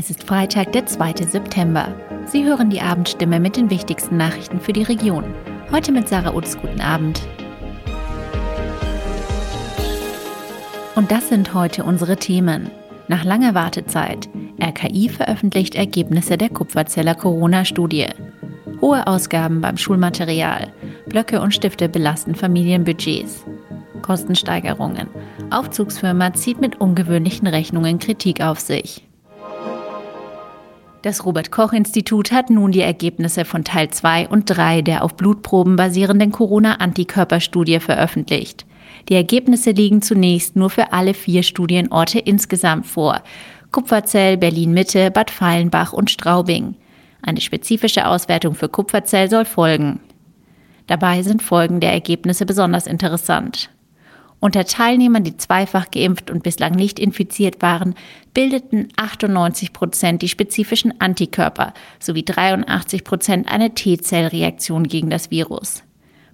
Es ist Freitag, der 2. September. Sie hören die Abendstimme mit den wichtigsten Nachrichten für die Region. Heute mit Sarah Utz. Guten Abend. Und das sind heute unsere Themen. Nach langer Wartezeit. RKI veröffentlicht Ergebnisse der Kupferzeller Corona-Studie. Hohe Ausgaben beim Schulmaterial. Blöcke und Stifte belasten Familienbudgets. Kostensteigerungen. Aufzugsfirma zieht mit ungewöhnlichen Rechnungen Kritik auf sich. Das Robert Koch Institut hat nun die Ergebnisse von Teil 2 und 3 der auf Blutproben basierenden Corona-Antikörperstudie veröffentlicht. Die Ergebnisse liegen zunächst nur für alle vier Studienorte insgesamt vor. Kupferzell, Berlin-Mitte, Bad Feilenbach und Straubing. Eine spezifische Auswertung für Kupferzell soll folgen. Dabei sind folgende Ergebnisse besonders interessant. Unter Teilnehmern, die zweifach geimpft und bislang nicht infiziert waren, bildeten 98 Prozent die spezifischen Antikörper sowie 83 Prozent eine T-Zellreaktion gegen das Virus.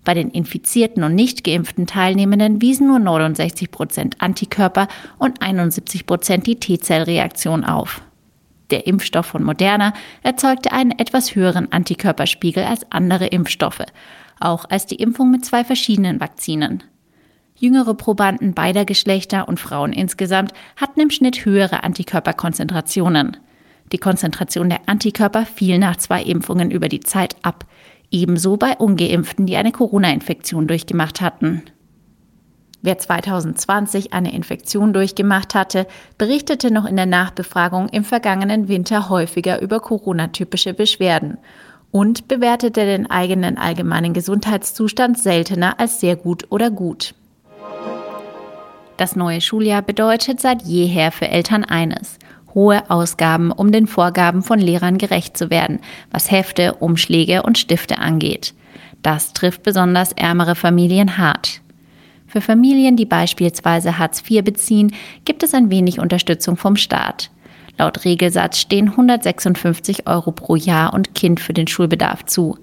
Bei den infizierten und nicht geimpften Teilnehmenden wiesen nur 69 Prozent Antikörper und 71 Prozent die T-Zellreaktion auf. Der Impfstoff von Moderna erzeugte einen etwas höheren Antikörperspiegel als andere Impfstoffe, auch als die Impfung mit zwei verschiedenen Vakzinen. Jüngere Probanden beider Geschlechter und Frauen insgesamt hatten im Schnitt höhere Antikörperkonzentrationen. Die Konzentration der Antikörper fiel nach zwei Impfungen über die Zeit ab, ebenso bei ungeimpften, die eine Corona-Infektion durchgemacht hatten. Wer 2020 eine Infektion durchgemacht hatte, berichtete noch in der Nachbefragung im vergangenen Winter häufiger über Corona-typische Beschwerden und bewertete den eigenen allgemeinen Gesundheitszustand seltener als sehr gut oder gut. Das neue Schuljahr bedeutet seit jeher für Eltern eines. Hohe Ausgaben, um den Vorgaben von Lehrern gerecht zu werden, was Hefte, Umschläge und Stifte angeht. Das trifft besonders ärmere Familien hart. Für Familien, die beispielsweise Hartz IV beziehen, gibt es ein wenig Unterstützung vom Staat. Laut Regelsatz stehen 156 Euro pro Jahr und Kind für den Schulbedarf zu.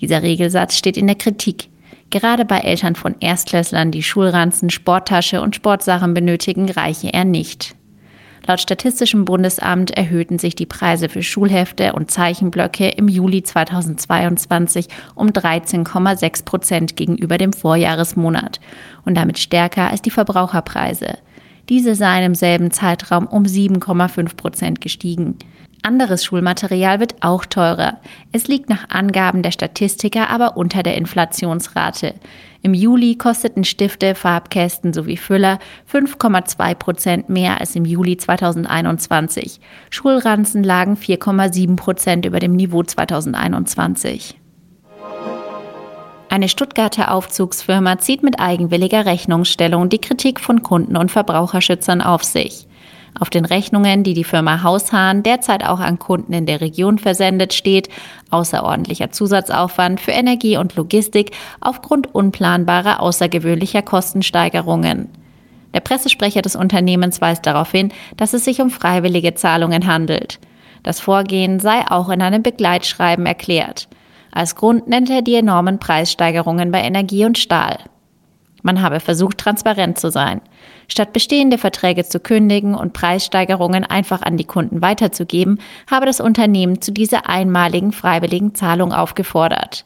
Dieser Regelsatz steht in der Kritik. Gerade bei Eltern von Erstklässlern, die Schulranzen, Sporttasche und Sportsachen benötigen, reiche er nicht. Laut Statistischem Bundesamt erhöhten sich die Preise für Schulhefte und Zeichenblöcke im Juli 2022 um 13,6 Prozent gegenüber dem Vorjahresmonat und damit stärker als die Verbraucherpreise. Diese seien im selben Zeitraum um 7,5 Prozent gestiegen. Anderes Schulmaterial wird auch teurer. Es liegt nach Angaben der Statistiker aber unter der Inflationsrate. Im Juli kosteten Stifte, Farbkästen sowie Füller 5,2 Prozent mehr als im Juli 2021. Schulranzen lagen 4,7 Prozent über dem Niveau 2021. Eine Stuttgarter Aufzugsfirma zieht mit eigenwilliger Rechnungsstellung die Kritik von Kunden und Verbraucherschützern auf sich. Auf den Rechnungen, die die Firma Haushahn derzeit auch an Kunden in der Region versendet, steht außerordentlicher Zusatzaufwand für Energie und Logistik aufgrund unplanbarer außergewöhnlicher Kostensteigerungen. Der Pressesprecher des Unternehmens weist darauf hin, dass es sich um freiwillige Zahlungen handelt. Das Vorgehen sei auch in einem Begleitschreiben erklärt. Als Grund nennt er die enormen Preissteigerungen bei Energie und Stahl. Man habe versucht, transparent zu sein. Statt bestehende Verträge zu kündigen und Preissteigerungen einfach an die Kunden weiterzugeben, habe das Unternehmen zu dieser einmaligen freiwilligen Zahlung aufgefordert.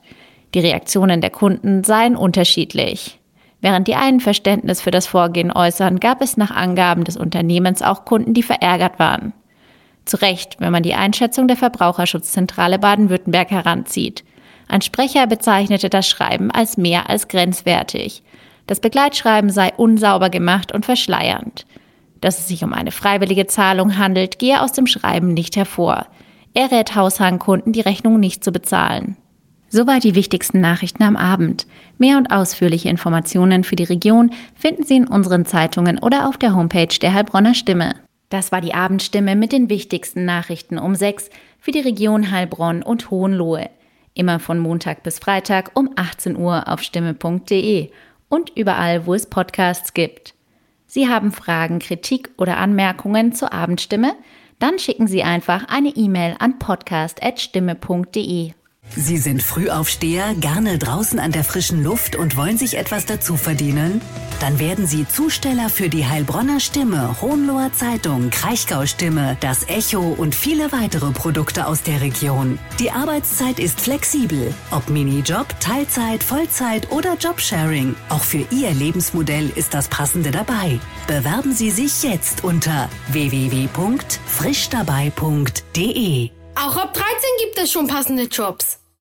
Die Reaktionen der Kunden seien unterschiedlich. Während die einen Verständnis für das Vorgehen äußern, gab es nach Angaben des Unternehmens auch Kunden, die verärgert waren. Zu Recht, wenn man die Einschätzung der Verbraucherschutzzentrale Baden-Württemberg heranzieht. Ein Sprecher bezeichnete das Schreiben als mehr als grenzwertig. Das Begleitschreiben sei unsauber gemacht und verschleiernd. Dass es sich um eine freiwillige Zahlung handelt, gehe aus dem Schreiben nicht hervor. Er rät Haushaltskunden, die Rechnung nicht zu bezahlen. Soweit die wichtigsten Nachrichten am Abend. Mehr und ausführliche Informationen für die Region finden Sie in unseren Zeitungen oder auf der Homepage der Heilbronner Stimme. Das war die Abendstimme mit den wichtigsten Nachrichten um sechs für die Region Heilbronn und Hohenlohe. Immer von Montag bis Freitag um 18 Uhr auf stimme.de und überall, wo es Podcasts gibt. Sie haben Fragen, Kritik oder Anmerkungen zur Abendstimme? Dann schicken Sie einfach eine E-Mail an podcast.stimme.de. Sie sind Frühaufsteher, gerne draußen an der frischen Luft und wollen sich etwas dazu verdienen? Dann werden Sie Zusteller für die Heilbronner Stimme, Hohenloher Zeitung, Kraichgau Stimme, das Echo und viele weitere Produkte aus der Region. Die Arbeitszeit ist flexibel, ob Minijob, Teilzeit, Vollzeit oder Jobsharing. Auch für Ihr Lebensmodell ist das Passende dabei. Bewerben Sie sich jetzt unter www.frischdabei.de. Auch ab 13 gibt es schon passende Jobs.